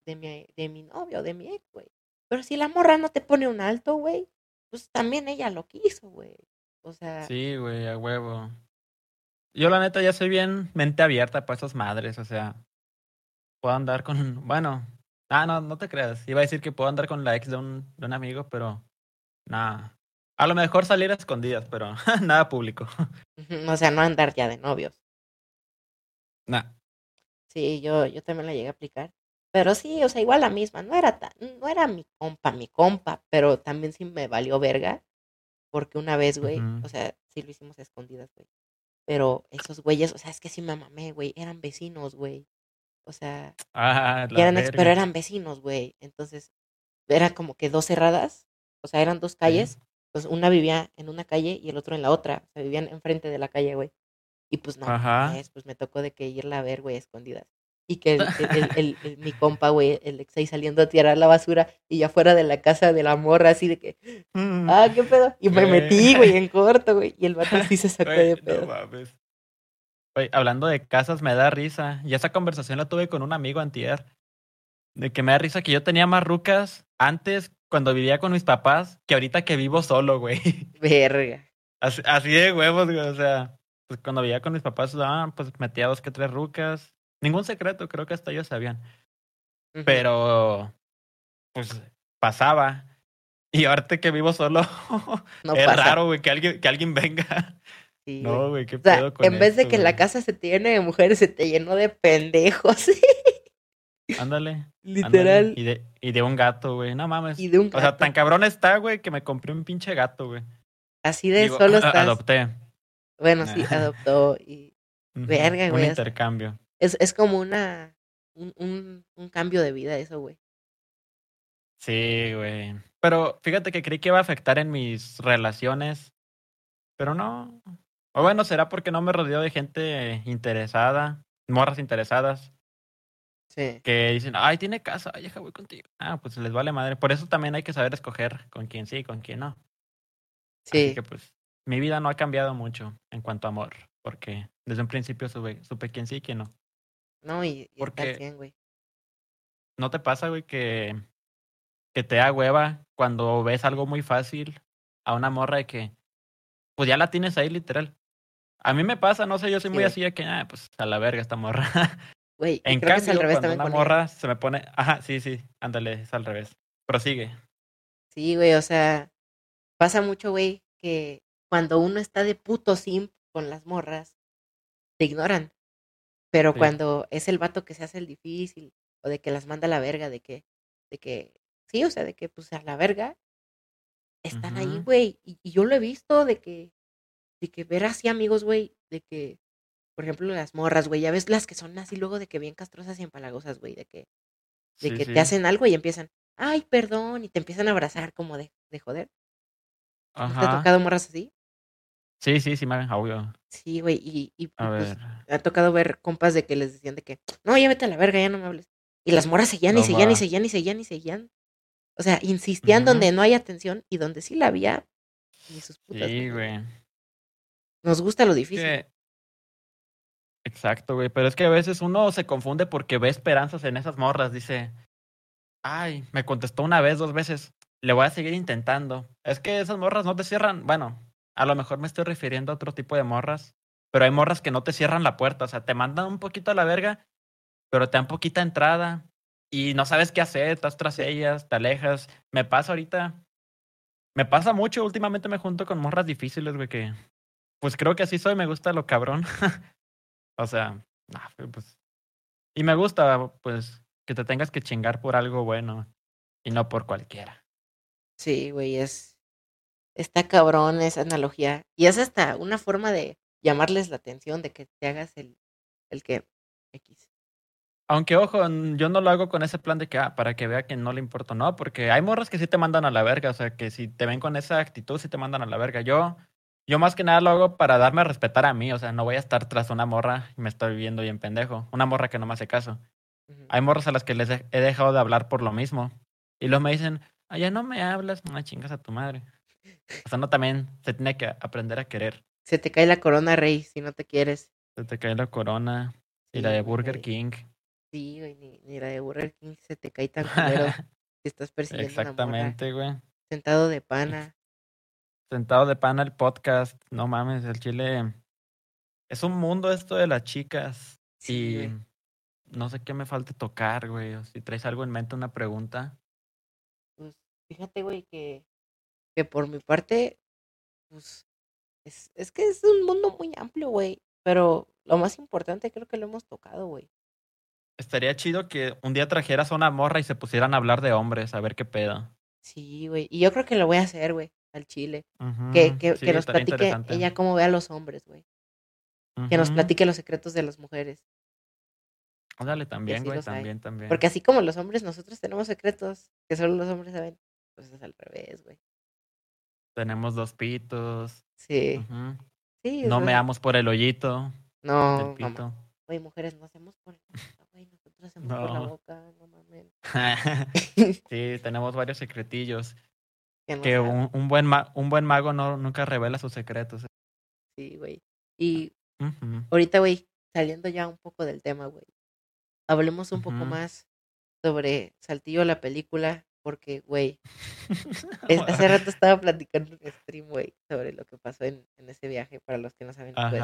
de mi, de mi novio de mi ex, güey. Pero si la morra no te pone un alto, güey, pues también ella lo quiso, güey. O sea, Sí, güey, a huevo. Yo la neta ya soy bien mente abierta para esas madres, o sea, puedo andar con, bueno, ah, no, no te creas. Iba a decir que puedo andar con la ex de un, de un amigo, pero nada. A lo mejor salir a escondidas, pero nada público. o sea, no andar ya de novios. Nah. Sí, yo, yo también la llegué a aplicar. Pero sí, o sea, igual la misma. No era tan, no era mi compa, mi compa, pero también sí me valió verga. Porque una vez, güey, o sea, sí lo hicimos a escondidas, güey. Pero esos güeyes, o sea, es que sí me mamé, güey. Eran vecinos, güey. O sea, Ah, eran pero eran vecinos, güey. Entonces, era como que dos cerradas. O sea, eran dos calles. Pues una vivía en una calle y el otro en la otra. O sea, vivían enfrente de la calle, güey. Y pues no, Ajá. pues me tocó de que irla a ver, güey, escondidas. Y que el, mi compa, güey, el ex ahí saliendo a tirar la basura y ya fuera de la casa de la morra, así de que, Mm. ah, qué pedo. Y me metí, güey, en corto, güey. Y el vato sí se sacó de no pedo. mames. Güey, hablando de casas, me da risa. Y esa conversación la tuve con un amigo antier. De que me da risa que yo tenía más rucas antes cuando vivía con mis papás que ahorita que vivo solo, güey. Verga. Así, así de huevos, güey. O sea, pues cuando vivía con mis papás, ah, pues metía dos que tres rucas. Ningún secreto, creo que hasta ellos sabían. Pero, pues, pasaba. Y ahorita que vivo solo, no es pasa. raro, güey, que alguien, que alguien venga. Sí, No, güey. qué O sea, pedo con en vez de que la casa se te llene de mujeres, se te llenó de pendejos. Ándale. Literal. ándale. Y de, y de un gato, güey. No mames. Y de un O sea, gato. tan cabrón está, güey, que me compré un pinche gato, güey. Así de Digo, solo estás. adopté. Bueno, sí, adoptó y Verga, Un güey, hasta- intercambio. Es, es como una un, un, un cambio de vida eso, güey. Sí, güey. Pero fíjate que creí que iba a afectar en mis relaciones, pero no. O bueno, será porque no me rodeo de gente interesada, morras interesadas, Sí. que dicen, ay, tiene casa, ay, deja, voy contigo. Ah, pues les vale madre. Por eso también hay que saber escoger con quién sí y con quién no. Así Sí. que pues mi vida no ha cambiado mucho en cuanto a amor, porque desde un principio supe, supe quién sí y quién no. No, y, y está al Porque- 100, güey. ¿No te pasa, güey, que, que te da hueva cuando ves algo muy fácil a una morra de que, pues ya la tienes ahí literal? A mí me pasa, no sé, yo soy Sí, muy güey. así de que, ah, pues a la verga esta morra. Güey, en creo que es cambio, al revés cuando una morra se me pone, ajá, sí, sí, ándale, es al revés. Prosigue. Sí, güey, o sea, pasa mucho, güey, que cuando uno está de puto simp con las morras, te ignoran. Pero Sí. cuando es el vato que se hace el difícil, o de que las manda a la verga, de que, de que, sí, o sea, de que, pues, a la verga, están ahí, güey. Y, y yo lo he visto de que, de que ver así amigos, güey, de que, por ejemplo, las morras, güey, ya ves las que son así luego de que bien castrosas y empalagosas, güey, de que, de Sí, que sí. te hacen algo y empiezan, ay, perdón, y te empiezan a abrazar como de, de joder. ¿No te ha Ajá. tocado morras así? Sí, sí, sí, me obvio. Sí, güey, y, y, y, A pues ver. me ha tocado ver compas de que les decían de que, no, ya vete a la verga, ya no me hables. Y las morras seguían y seguían y seguían y seguían y seguían. O sea, insistían donde no hay atención y donde sí la había, ni sus putas. Sí, güey. Nos gusta lo difícil. que- Exacto, güey. Pero es que a veces uno se confunde porque ve esperanzas en esas morras. Dice, ay, me contestó una vez, dos veces. Le voy a seguir intentando. Es que esas morras no te cierran. Bueno, a lo mejor me estoy refiriendo a otro tipo de morras. Pero hay morras que no te cierran la puerta. O sea, te mandan un poquito a la verga, pero te dan poquita entrada. Y no sabes qué hacer. Estás tras ellas, te alejas. Me pasa ahorita. Me pasa mucho. Últimamente me junto con morras difíciles, güey, que. Pues creo que así soy, me gusta lo cabrón. o sea, pues. Y me gusta, pues, que te tengas que chingar por algo bueno y no por cualquiera. Sí, güey, es. Está cabrón esa analogía. Y es hasta una forma de llamarles la atención, de que te hagas el, el que X. Aunque, ojo, yo no lo hago con ese plan de que, ah, para que vea que no le importo, no, porque hay morras que sí te mandan a la verga, o sea, que si te ven con esa actitud, sí te mandan a la verga. Yo, yo más que nada lo hago para darme a respetar a mí, o sea, no voy a estar tras una morra y me estoy viendo bien pendejo, una morra que no me hace caso. Hay morras a las que les he he dejado de hablar por lo mismo. Y luego me dicen, ah, ya no me hablas, no chingas a tu madre. O sea, no también se tiene que aprender a querer. Se te cae la corona, rey, si no te quieres. Se te cae la corona y Sí, la de Burger. King. Sí, güey, ni, ni la de Burger King se te cae tan culero si estás persiguiendo. Exactamente, güey. Sentado de pana. Sentado de pana el podcast. No mames, el chile. Es un mundo esto de las chicas. Sí, y güey. no sé qué me falte tocar, güey. O si traes algo en mente, una pregunta. Pues fíjate, güey, que, que por mi parte, pues es, es que es un mundo muy amplio, güey. Pero lo más importante creo que lo hemos tocado, güey. Estaría chido que un día trajeras a una morra y se pusieran a hablar de hombres, a ver qué pedo. Sí, güey. Y yo creo que lo voy a hacer, güey, al chile. Que, que, sí, que nos platique ella cómo ve a los hombres, güey. Que nos platique los secretos de las mujeres. Dale, también, güey, hay. también, también. Porque así como los hombres, nosotros tenemos secretos que solo los hombres saben. Pues es al revés, güey. Tenemos dos pitos. Sí. Sí, No meamos por el hoyito No, del no. Güey, mujeres, no hacemos por el güey. Nosotros hacemos por la boca, no mames. sí, tenemos varios secretillos. Que no Que saben. un, un buen ma- un buen mago no, nunca revela sus secretos. Sí, güey. Y ahorita, güey, saliendo ya un poco del tema, güey. Hablemos un poco más sobre Saltillo la película, porque, güey, hace rato estaba platicando en stream, güey, sobre lo que pasó en, en ese viaje. Para los que no saben, pues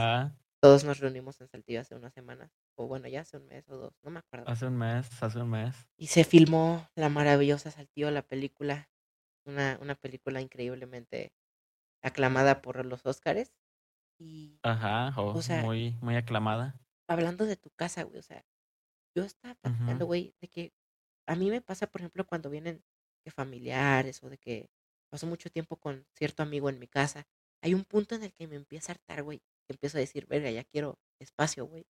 todos nos reunimos en Saltillo hace unas semanas, o bueno, ya hace un mes o dos, no me acuerdo. hace un mes, hace un mes. Y se filmó la maravillosa Saltillo la película, una, una película increíblemente aclamada por los Óscares. Y Ajá, oh, O sea, muy, muy aclamada. hablando de tu casa, güey, o sea, yo estaba platicando, Ujú. güey, de que a mí me pasa, por ejemplo, cuando vienen que familiares o de que paso mucho tiempo con cierto amigo en mi casa hay un punto en el que me empieza a hartar, güey. Empiezo a decir, verga, ya quiero espacio, güey.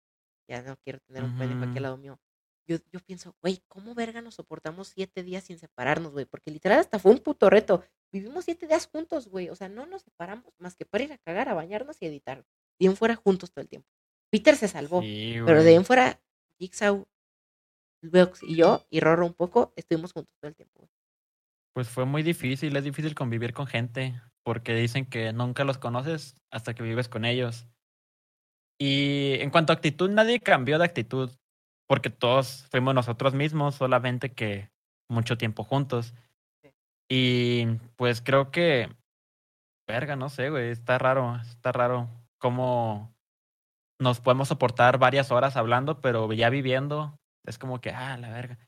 Ya no quiero tener un pendejo aquí al lado mío. Yo, yo pienso, güey, ¿cómo verga nos soportamos siete días sin separarnos, güey? Porque literal hasta fue un puto reto. Vivimos siete días juntos, güey. O sea, no nos separamos más que para ir a cagar, a bañarnos y editar. De en fuera juntos todo el tiempo. Peter se salvó. Sí, Pero de ahí en fuera, Jigsaw, Veox y yo, y Rorro un poco, estuvimos juntos todo el tiempo. güey. Pues fue muy difícil, es difícil convivir con gente, porque dicen que nunca los conoces hasta que vives con ellos. Y en cuanto a actitud, nadie cambió de actitud, porque todos fuimos nosotros mismos, solamente que mucho tiempo juntos. Y pues creo que, verga, no sé, güey, está raro, está raro cómo nos podemos soportar varias horas hablando, pero ya viviendo, es como que, ah, la verga.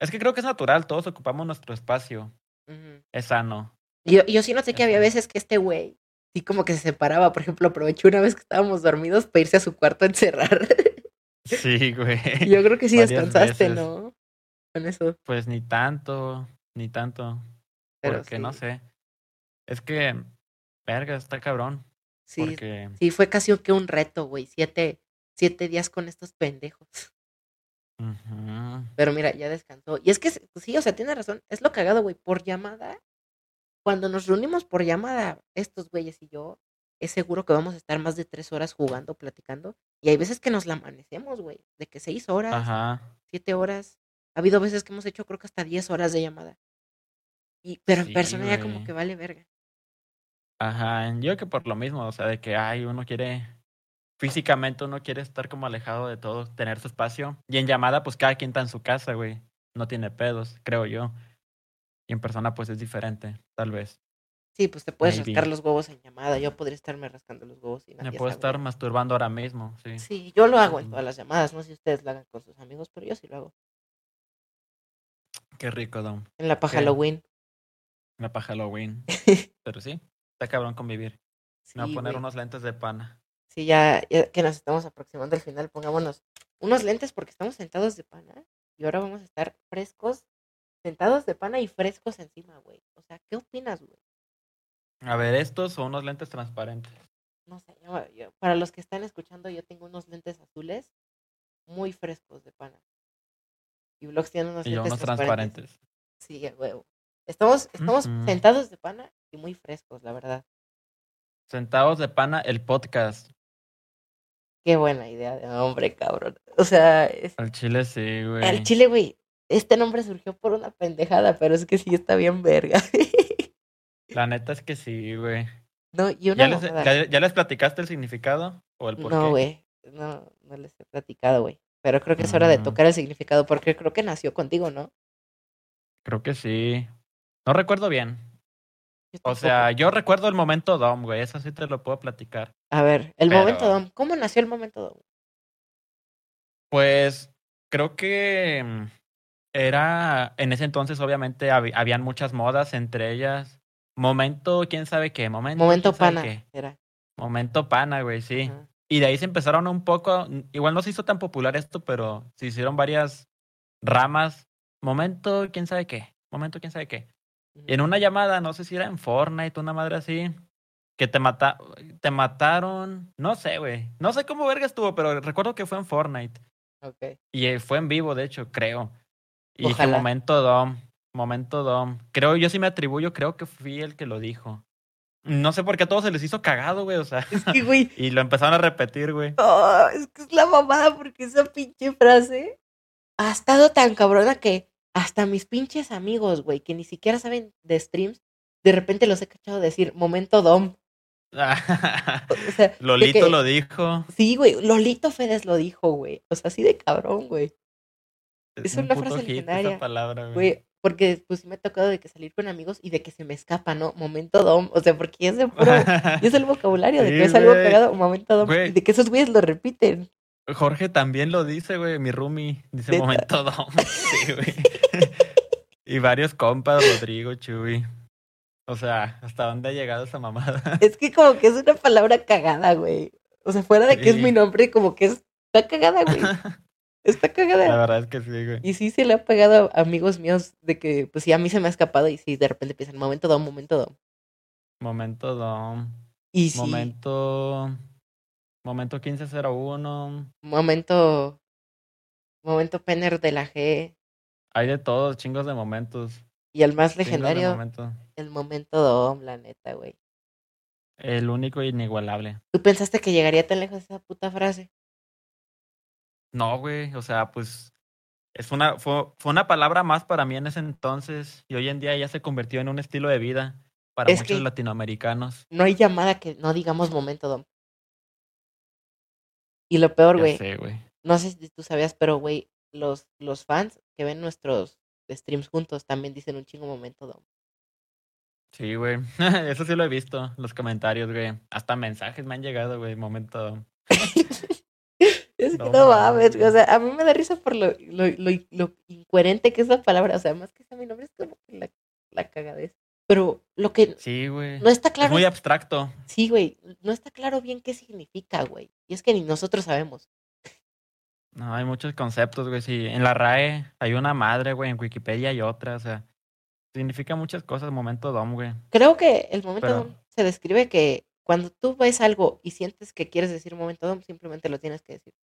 Es que creo que es natural, todos ocupamos nuestro espacio, Ujú. es sano. Y Yo, yo sí noté que había veces que este güey, sí como que se separaba. Por ejemplo, aprovechó una vez que estábamos dormidos para irse a su cuarto a encerrar. Sí, güey. Yo creo que sí descansaste, veces. ¿no? Con eso. Pues ni tanto, ni tanto. Pero Porque no sé. Es que, verga, está cabrón. Sí, Porque, sí, fue casi que un reto, güey. Siete, siete días con estos pendejos. Pero mira, ya descansó. Y es que sí, o sea, tiene razón. Es lo cagado, güey. Por llamada, cuando nos reunimos por llamada, estos güeyes y yo, es seguro que vamos a estar más de tres horas jugando, platicando. Y hay veces que nos la amanecemos, güey. De que seis horas, Ajá. siete horas. Ha habido veces que hemos hecho, creo que hasta diez horas de llamada. Y, pero en Sí, persona ya como que vale verga. Ajá. Yo que por lo mismo, o sea, de que, ay, uno quiere, físicamente uno quiere estar como alejado de todo, tener su espacio. Y en llamada, pues cada quien está en su casa, güey. No tiene pedos, creo yo. Y en persona, pues es diferente, tal vez. Sí, pues te puedes Maybe. rascar los huevos en llamada. Yo podría estarme rascando los huevos y Me puedo sabe. estar masturbando ahora mismo, sí. Sí, yo lo hago en todas las llamadas. No sé si ustedes lo hagan con sus amigos, pero yo sí lo hago. Qué rico, Dom. En la paja. Halloween. Me pa' Halloween. Pero sí, está cabrón convivir. Me voy Sí, a poner güey. unos lentes de pana. Sí, ya, ya que nos estamos aproximando al final, pongámonos unos lentes porque estamos sentados de pana y ahora vamos a estar frescos, sentados de pana y frescos encima, güey. O sea, ¿qué opinas, güey? A ver, estos son unos lentes transparentes. No sé, yo- yo- para los que están escuchando, yo tengo unos lentes azules muy frescos de pana. Y Vlogs tiene unos Y lentes unos transparentes. transparentes. Sí, huevo. Estamos, estamos sentados de pana y muy frescos, la verdad. Centavos de pana, el podcast. Qué buena idea de nombre, cabrón. O sea, es, Al chile sí, güey. al chile, güey, este nombre surgió por una pendejada, pero es que sí está bien verga. La neta es que sí, güey. no, y una ¿Ya les, mamada. ya, ya les platicaste el significado? ¿O el por qué? No, güey, no, no les he platicado, güey. Pero creo que es hora de Mm. tocar el significado, porque creo que nació contigo, ¿no? Creo que sí. No recuerdo bien. Yo O sea, yo recuerdo el momento Dom, güey. Eso sí te lo puedo platicar. A ver, el momento Dom. ¿Cómo nació el momento Dom? Pues creo que mm, era, en ese entonces obviamente hab- habían muchas modas, entre ellas momento, quién sabe qué, momento, Momento pana. qué. Era. Momento pana, güey, sí. Y de ahí se empezaron un poco, igual no se hizo tan popular esto, pero se hicieron varias ramas. Momento, quién sabe qué, momento, quién sabe qué. Y en una llamada, no sé si era en Fortnite, una madre así, que te mata, te mataron, no sé, güey. No sé cómo verga estuvo, pero recuerdo que fue en Fortnite. Ok. Y eh, fue en vivo, de hecho, creo. Y dije, Ojalá. momento Dom, momento Dom. Creo, yo sí me atribuyo, creo que fui el que lo dijo. No sé por qué a todos se les hizo cagado, güey, o sea. Es que, güey, y lo empezaron a repetir, güey. oh, es que es la mamada porque esa pinche frase ha estado tan cabrona que hasta mis pinches amigos, güey, que ni siquiera saben de streams, de repente los he cachado decir momento Dom. O sea, de Lolito que- lo dijo. Sí, güey, Lolito Fedes lo dijo, güey. O sea, así de cabrón, güey. Es un una frase hit legendaria, esa palabra, güey. Porque pues sí me ha tocado de que salir con amigos y de que se me escapa, ¿no? Momento dom, o sea, porque es el puro, y es el vocabulario de Sí, que es algo güey. cagado, momento dom, Güey. y de que esos güeyes lo repiten. Jorge también lo dice, güey, mi roomie. Dice momento Dom. Sí, güey. y varios compas, Rodrigo, Chuy. O sea, ¿hasta dónde ha llegado esa mamada? Es que como que es una palabra cagada, güey. O sea, fuera de que es Sí. mi nombre, como que es, está cagada, güey. Está La cagada. verdad es que sí, güey. Y sí se le ha pegado a amigos míos de que, pues sí, a mí se me ha escapado y sí, de repente empiezan, momento dom, momento dom. Momento Dom. Y sí, Momento. Momento 1501. momento, momento Penner de la G. Hay de todos, chingos de momentos. Y el más legendario, momentos. el momento Dom, la neta, güey. El único inigualable. ¿Tú pensaste que llegaría tan lejos esa puta frase? No, güey. O sea, pues. Es una, fue, fue una palabra más para mí en ese entonces. Y hoy en día ya se convirtió en un estilo de vida para Es muchos latinoamericanos. No hay llamada que no digamos momento Dom. Y lo peor, güey. no sé si tú sabías, pero, güey, los, los fans que ven nuestros streams juntos también dicen un chingo momento Dom. Sí, güey. Eso sí lo he visto. Los comentarios, güey. Hasta mensajes me han llegado, güey. Momento. Es que No no mames, güey, o sea, a mí me da risa por lo, lo, lo, lo incoherente que es la palabra, o sea, más que sea mi nombre es como que la, la cagadez. Pero lo que Sí, güey. no está Es claro muy es- abstracto. sí, güey, no está claro bien qué significa, güey. Y es que ni nosotros sabemos. No, hay muchos conceptos, güey. Sí, en la RAE hay una madre, güey. En Wikipedia hay otra. O sea, significa muchas cosas. Momento DOM, güey. Creo que el momento Pero- dom se describe que cuando tú ves algo y sientes que quieres decir momento dom, simplemente lo tienes que decir.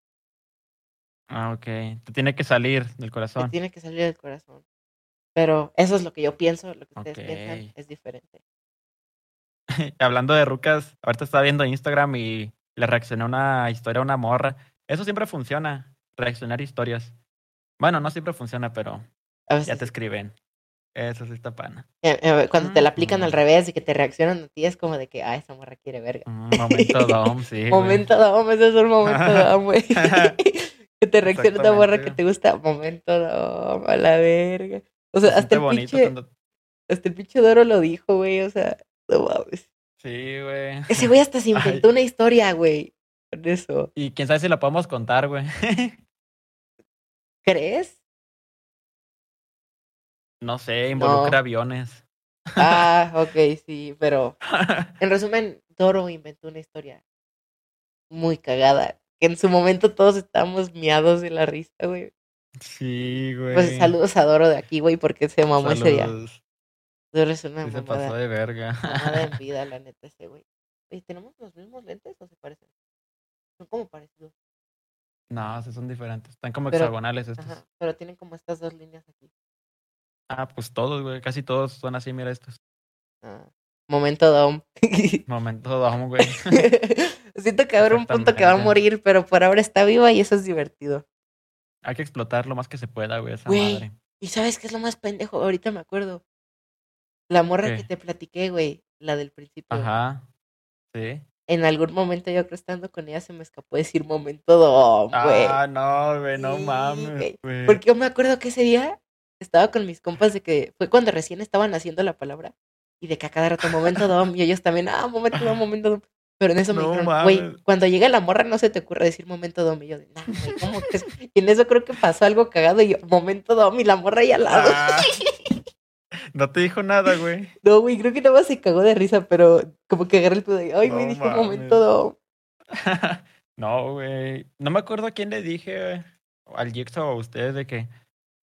Ah, ok. Te tiene que salir del Te corazón. tiene que salir del corazón. Pero eso es lo que yo pienso, lo que ustedes piensan es diferente. Hablando de rucas, ahorita estaba viendo Instagram y le reaccioné a una historia a una morra. Eso siempre funciona. Reaccionar historias. Bueno, no siempre funciona, pero A veces ya te escriben. Eso sí está pana. Eh, eh, cuando te la aplican al Ujú. revés y que te reaccionan a ti, es como de que, ah, esa morra quiere verga. Mm, momento DOM, sí. momento dom, ese es un momento dom, güey. que te reacciona una morra que te gusta, momento dom, a la verga. O sea, Se hasta el, bonito pinche, cuando- hasta el pinche Doro lo dijo, güey, o sea, no mames. Sí, güey. Ese güey hasta se Ay. inventó una historia, güey, con eso. Y quién sabe si la podemos contar, güey. ¿Crees? no sé, involucra No. aviones. Ah, ok, sí, pero en resumen, Doro inventó una historia muy cagada. Que en su momento todos estábamos miados de la risa, güey. sí, güey. Pues saludos a Doro de aquí, güey, porque se mamó ese día. Doro es una Sí se pasó de verga. mamada en vida, la neta, ese güey. Oye, ¿tenemos los mismos lentes o se parecen? Son como parecidos. No, esos son diferentes. Están como Pero- hexagonales estos. Ajá, pero tienen como estas dos líneas aquí. Ah, pues todos, güey. Casi todos son así, mira estos. Ah, momento Dom. Momento DOM, güey. Siento que haber un punto que va a morir, pero por ahora está viva y eso es divertido. Hay que explotar lo más que se pueda, güey, esa Güey. madre. ¿Y sabes qué es lo más pendejo? Ahorita me acuerdo. La morra ¿Qué? que te platiqué, güey, la del principio. Ajá. Sí. En algún momento yo creo estando con ella se me escapó decir momento Dom, güey. Ah, no, güey, no Sí, mames. Porque yo me acuerdo que ese día estaba con mis compas de que fue cuando recién estaban haciendo la palabra y de que a cada rato momento dom y ellos también, ah, momento dom, momento dom. Pero en eso me No dijeron, güey, cuando llega la morra no se te ocurre decir momento dom. Y yo, de, nah, güey, ¿cómo que es?". Y en eso creo que pasó algo cagado y yo, momento dom y la morra ahí al lado. Ah. No te dijo nada, güey. No, güey, creo que nada más se cagó de risa, pero como que agarré el pedo y, ay, me No dijo mames. momento dom. no, güey. No me acuerdo a quién le dije, al Jigsaw o a ustedes, de que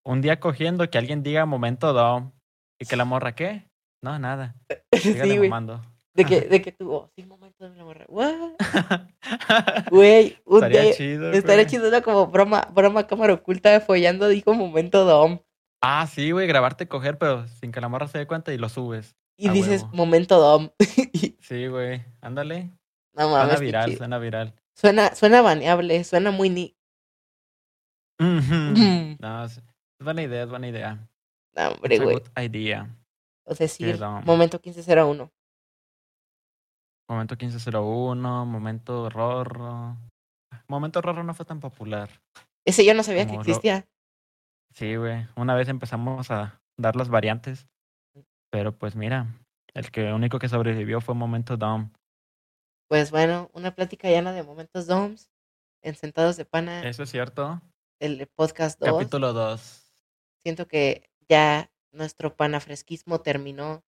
un día cogiendo que alguien diga momento dom y que la morra, ¿qué? No, nada. Sí, güey. De que, de que tú, oh, sí, momento y la morra. What? Güey, un Estaría día, chido. Estaría güey. chido era como broma, broma cámara oculta follando, dijo momento dom. Ah, sí, güey, grabarte coger, pero sin que la morra se dé cuenta y lo subes. Y dices huevo. momento dom. Sí, güey. Ándale. no Suena mames. qué viral, suena viral. Suena, suena baneable, suena muy ni. No, es buena idea, es buena idea. No, hombre, güey. good idea. O sea, sí, momento 1501. Momento 1501, momento Rorro. Momento Rorro no fue tan popular. Ese yo no sabía que Como existía. Sí, güey. Una vez empezamos a dar las variantes. Pero pues mira, el que único que sobrevivió fue Momento Dom. Pues bueno, una plática llena de momentos doms. En Sentados de Pana, Eso es cierto. el podcast 2. Capítulo 2. Siento que ya nuestro panafresquismo terminó.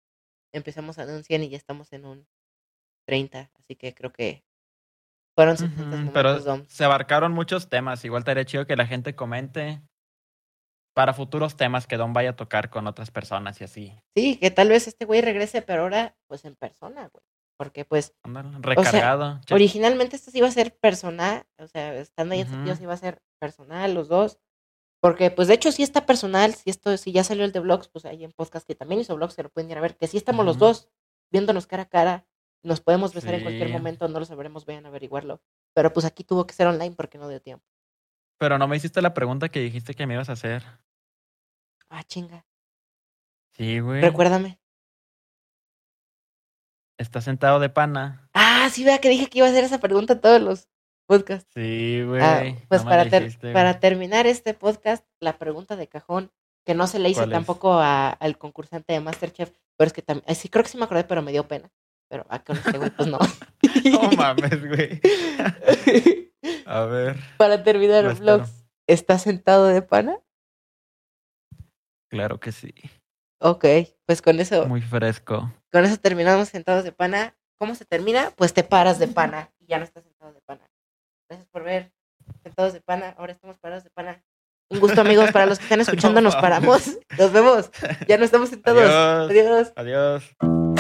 Empezamos en un 100 y ya estamos en un 30. Así que creo que fueron suficientes momentos Pero doms. se abarcaron muchos temas. Igual estaría chido que la gente comente para futuros temas que Don vaya a tocar con otras personas y así. Sí, que tal vez este güey regrese, pero ahora, pues en persona, güey. Porque pues Ándale, recargado. Che- originalmente esto sí iba a ser personal, o sea, estando ahí en. Cepillos iba a ser personal los dos. Porque pues de hecho sí está personal, si esto, si ya salió el de vlogs, pues hay en podcast que también hizo vlogs que lo pueden ir a ver, que sí estamos los Ujú. dos viéndonos cara a cara, nos podemos besar en cualquier Sí. momento, no lo sabremos, vayan a averiguarlo. Pero pues aquí tuvo que ser online porque no dio tiempo. Pero no me hiciste la pregunta que dijiste que me ibas a hacer. Ah, chinga. Sí, güey. Recuérdame. ¿Estás sentado de pana? Ah, sí, vea que dije que iba a hacer esa pregunta a todos los podcasts. Sí, güey. Ah, pues no me para, ter- güey. terminar este podcast, la pregunta de cajón, que no se le hice tampoco a- al concursante de Masterchef, pero es que también, sí, creo que sí me acordé, pero me dio pena. Pero a con este güey, pues no. No mames, güey. A ver. para terminar Lo el espero. vlog, ¿estás sentado de pana? Claro que sí. Ok, pues con eso, Muy fresco. con eso terminamos sentados de pana. ¿Cómo se termina? Pues te paras de pana y ya no estás sentado de pana. Gracias por ver. Sentados de pana, ahora estamos parados de pana. Un gusto, amigos, para los que están escuchando, nos paramos. Nos vemos. Ya no estamos sentados. Adiós. Adiós. Adiós.